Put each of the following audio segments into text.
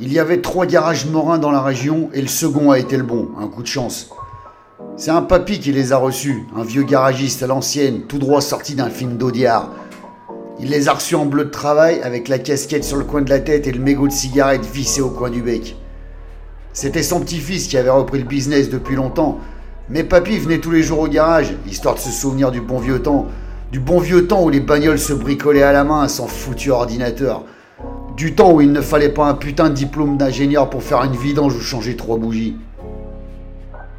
Il y avait trois garages morins dans la région et le second a été le bon, un coup de chance. C'est un papy qui les a reçus, un vieux garagiste à l'ancienne, tout droit sorti d'un film d'Audiard. Il les a reçus en bleu de travail avec la casquette sur le coin de la tête et le mégot de cigarette vissé au coin du bec. C'était son petit-fils qui avait repris le business depuis longtemps, mais papy venait tous les jours au garage, histoire de se souvenir du bon vieux temps, du bon vieux temps où les bagnoles se bricolaient à la main sans foutu ordinateur, du temps où il ne fallait pas un putain de diplôme d'ingénieur pour faire une vidange ou changer trois bougies.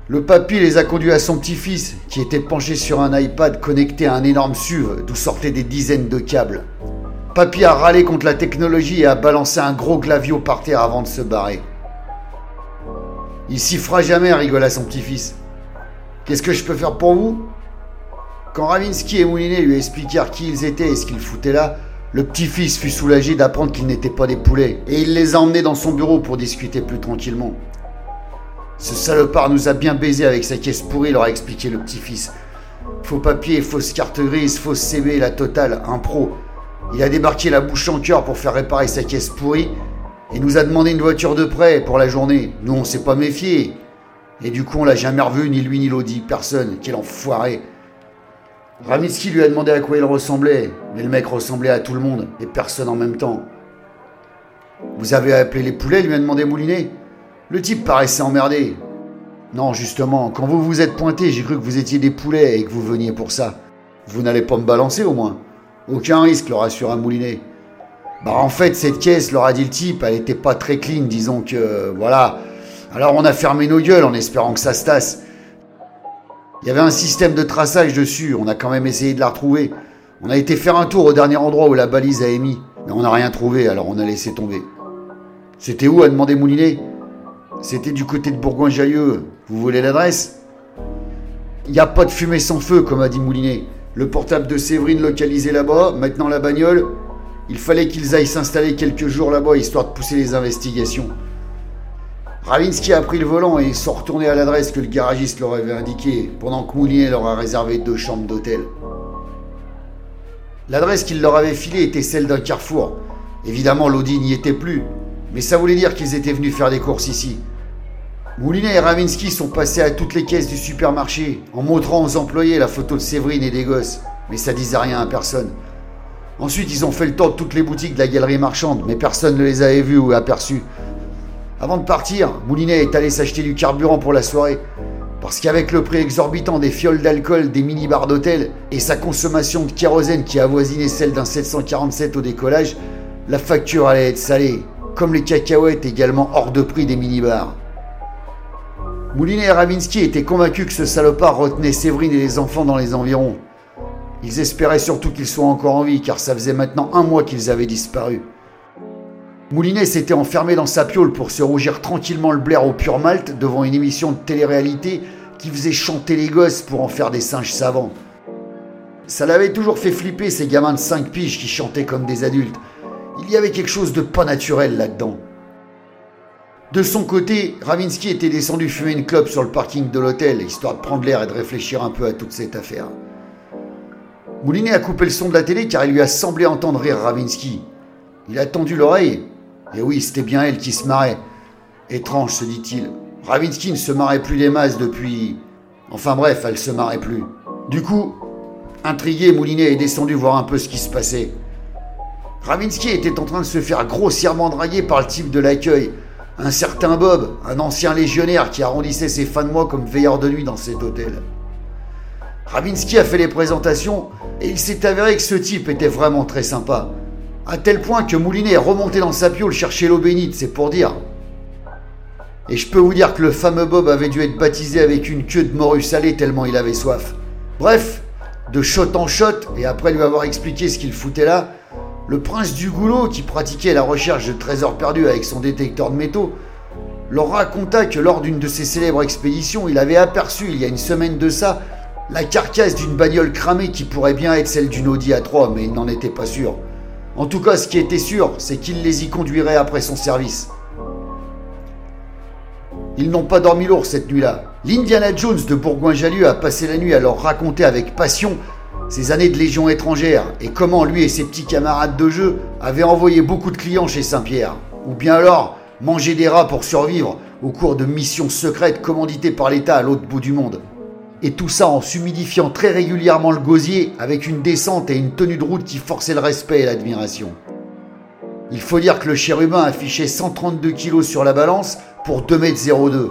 Le papy les a conduits à son petit-fils, qui était penché sur un iPad connecté à un énorme SUV d'où sortaient des dizaines de câbles. Papy a râlé contre la technologie et a balancé un gros glavio par terre avant de se barrer. Il s'y fera jamais, rigola son petit-fils. Qu'est-ce que je peux faire pour vous? Quand Ravinsky et Moulinet lui expliquèrent qui ils étaient et ce qu'ils foutaient là, le petit-fils fut soulagé d'apprendre qu'ils n'étaient pas des poulets, et il les a emmenés dans son bureau pour discuter plus tranquillement. Ce salopard nous a bien baisé avec sa caisse pourrie, leur a expliqué le petit-fils. Faux papier, fausse carte grise, fausse CB, la totale, un pro. Il a débarqué la bouche en cœur pour faire réparer sa caisse pourrie et nous a demandé une voiture de prêt pour la journée. Nous, on s'est pas méfié. Et du coup, on l'a jamais revu, ni lui ni l'audi, personne. Quel enfoiré. Ramitski lui a demandé à quoi il ressemblait, mais le mec ressemblait à tout le monde, et personne en même temps. Vous avez appelé les poulets lui a demandé Moulinet. Le type paraissait emmerdé. Non, justement, quand vous vous êtes pointé, j'ai cru que vous étiez des poulets et que vous veniez pour ça. Vous n'allez pas me balancer au moins. Aucun risque, leur assura Moulinet. Bah en fait, cette caisse, leur a dit le type, elle était pas très clean, disons que... Voilà. Alors on a fermé nos gueules en espérant que ça se tasse. Il y avait un système de traçage dessus, on a quand même essayé de la retrouver. On a été faire un tour au dernier endroit où la balise a émis, mais on n'a rien trouvé, alors on a laissé tomber. C'était où a demandé Moulinet? C'était du côté de Bourgoin-Jallieu. Vous voulez l'adresse? Il n'y a pas de fumée sans feu, comme a dit Moulinet. Le portable de Séverine localisé là-bas, maintenant la bagnole. Il fallait qu'ils aillent s'installer quelques jours là-bas, histoire de pousser les investigations. Ravinsky a pris le volant et ils sont retournés à l'adresse que le garagiste leur avait indiquée, pendant que Moulinet leur a réservé deux chambres d'hôtel. L'adresse qu'il leur avait filée était celle d'un carrefour. Évidemment, l'Audi n'y était plus, mais ça voulait dire qu'ils étaient venus faire des courses ici. Moulinet et Ravinsky sont passés à toutes les caisses du supermarché en montrant aux employés la photo de Séverine et des gosses, mais ça disait rien à personne. Ensuite, ils ont fait le tour de toutes les boutiques de la galerie marchande, mais personne ne les avait vus ou aperçus. Avant de partir, Moulinet est allé s'acheter du carburant pour la soirée, parce qu'avec le prix exorbitant des fioles d'alcool, des mini-bars d'hôtel et sa consommation de kérosène qui avoisinait celle d'un 747 au décollage, la facture allait être salée, comme les cacahuètes également hors de prix des mini-bars. Moulinet et Ravinsky étaient convaincus que ce salopard retenait Séverine et les enfants dans les environs. Ils espéraient surtout qu'ils soient encore en vie, car ça faisait maintenant un mois qu'ils avaient disparu. Moulinet s'était enfermé dans sa piole pour se rougir tranquillement le blaire au pur malte devant une émission de télé-réalité qui faisait chanter les gosses pour en faire des singes savants. Ça l'avait toujours fait flipper ces gamins de 5 piges qui chantaient comme des adultes. Il y avait quelque chose de pas naturel là-dedans. De son côté, Ravinsky était descendu fumer une clope sur le parking de l'hôtel, histoire de prendre l'air et de réfléchir un peu à toute cette affaire. Moulinet a coupé le son de la télé car il lui a semblé entendre rire Ravinsky. Il a tendu l'oreille. Et oui, c'était bien elle qui se marrait. Étrange, se dit-il. Ravinsky ne se marrait plus des masses depuis. Enfin bref, elle se marrait plus. Du coup, intrigué, Moulinet est descendu voir un peu ce qui se passait. Ravinsky était en train de se faire grossièrement draguer par le type de l'accueil, un certain Bob, un ancien légionnaire qui arrondissait ses fins de mois comme veilleur de nuit dans cet hôtel. Ravinsky a fait les présentations et il s'est avéré que ce type était vraiment très sympa. À tel point que Moulinet est remonté dans sa piole chercher l'eau bénite, c'est pour dire. Et je peux vous dire que le fameux Bob avait dû être baptisé avec une queue de morue salée tellement il avait soif. Bref, de shot en shot, et après lui avoir expliqué ce qu'il foutait là, le prince du goulot, qui pratiquait la recherche de trésors perdus avec son détecteur de métaux, leur raconta que lors d'une de ses célèbres expéditions, il avait aperçu, il y a une semaine de ça, la carcasse d'une bagnole cramée qui pourrait bien être celle d'une Audi A3, mais il n'en était pas sûr. En tout cas, ce qui était sûr, c'est qu'il les y conduirait après son service. Ils n'ont pas dormi lourd cette nuit-là. L'Indiana Jones de Bourgoin-Jallieu a passé la nuit à leur raconter avec passion ses années de légion étrangère et comment lui et ses petits camarades de jeu avaient envoyé beaucoup de clients chez Saint-Pierre. Ou bien alors manger des rats pour survivre au cours de missions secrètes commanditées par l'État à l'autre bout du monde. Et tout ça en s'humidifiant très régulièrement le gosier avec une descente et une tenue de route qui forçaient le respect et l'admiration. Il faut dire que le chérubin affichait 132 kg sur la balance pour 2,02 m.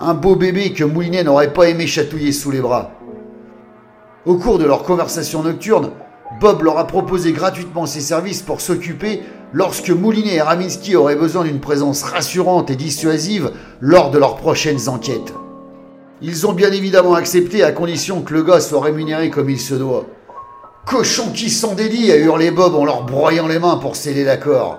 Un beau bébé que Moulinet n'aurait pas aimé chatouiller sous les bras. Au cours de leur conversation nocturne, Bob leur a proposé gratuitement ses services pour s'occuper lorsque Moulinet et Ravinsky auraient besoin d'une présence rassurante et dissuasive lors de leurs prochaines enquêtes. Ils ont bien évidemment accepté à condition que le gars soit rémunéré comme il se doit. Cochon qui s'en dédie a hurlé Bob en leur broyant les mains pour sceller l'accord.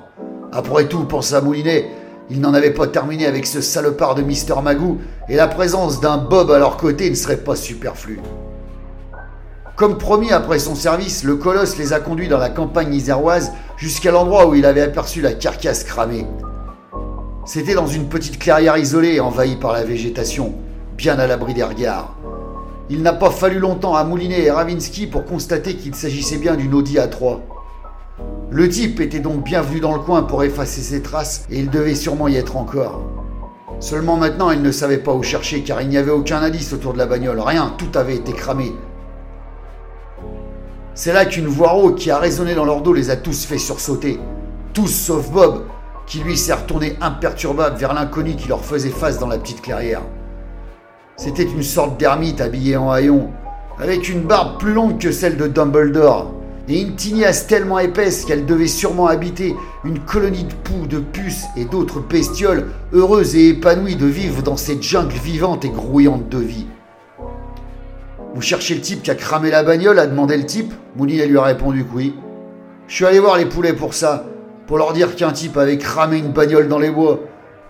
Après tout, pensa Moulinet, il n'en avait pas terminé avec ce salopard de Mister Magoo et la présence d'un Bob à leur côté ne serait pas superflue. Comme promis après son service, le colosse les a conduits dans la campagne iséroise jusqu'à l'endroit où il avait aperçu la carcasse cramée. C'était dans une petite clairière isolée envahie par la végétation, bien à l'abri des regards. Il n'a pas fallu longtemps à Moulinet et Ravinsky pour constater qu'il s'agissait bien d'une Audi A3. Le type était donc bienvenu dans le coin pour effacer ses traces et il devait sûrement y être encore. Seulement maintenant, il ne savait pas où chercher car il n'y avait aucun indice autour de la bagnole, rien, tout avait été cramé, c'est là qu'une voix rauque qui a résonné dans leur dos les a tous fait sursauter. Tous sauf Bob, qui lui s'est retourné imperturbable vers l'inconnu qui leur faisait face dans la petite clairière. C'était une sorte d'ermite habillé en haillon, avec une barbe plus longue que celle de Dumbledore, et une tignasse tellement épaisse qu'elle devait sûrement habiter une colonie de poux, de puces et d'autres bestioles heureuses et épanouies de vivre dans cette jungle vivante et grouillante de vie. Vous cherchez le type qui a cramé la bagnole a demandé le type? Moulinet lui a répondu que oui. Je suis allé voir les poulets pour ça, pour leur dire qu'un type avait cramé une bagnole dans les bois.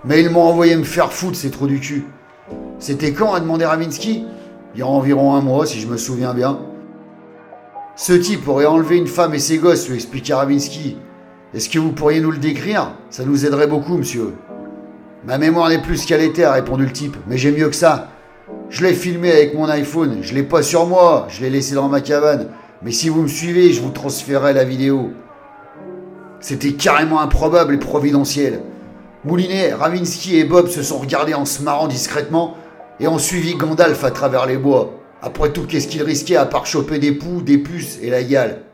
Mais ils m'ont envoyé me faire foutre ces trous du cul. C'était quand a demandé Ravinsky Il y a environ un mois, si je me souviens bien. Ce type aurait enlevé une femme et ses gosses, lui expliqua Ravinsky. Est-ce que vous pourriez nous le décrire? Ça nous aiderait beaucoup, monsieur. Ma mémoire n'est plus qu'elle était, a répondu le type, mais j'ai mieux que ça. Je l'ai filmé avec mon iPhone, je l'ai pas sur moi, je l'ai laissé dans ma cabane. Mais si vous me suivez, je vous transférerai la vidéo. C'était carrément improbable et providentiel. Moulinet, Ravinsky et Bob se sont regardés en se marrant discrètement et ont suivi Gandalf à travers les bois. Après tout, qu'est-ce qu'il risquait à part choper des poux, des puces et la gale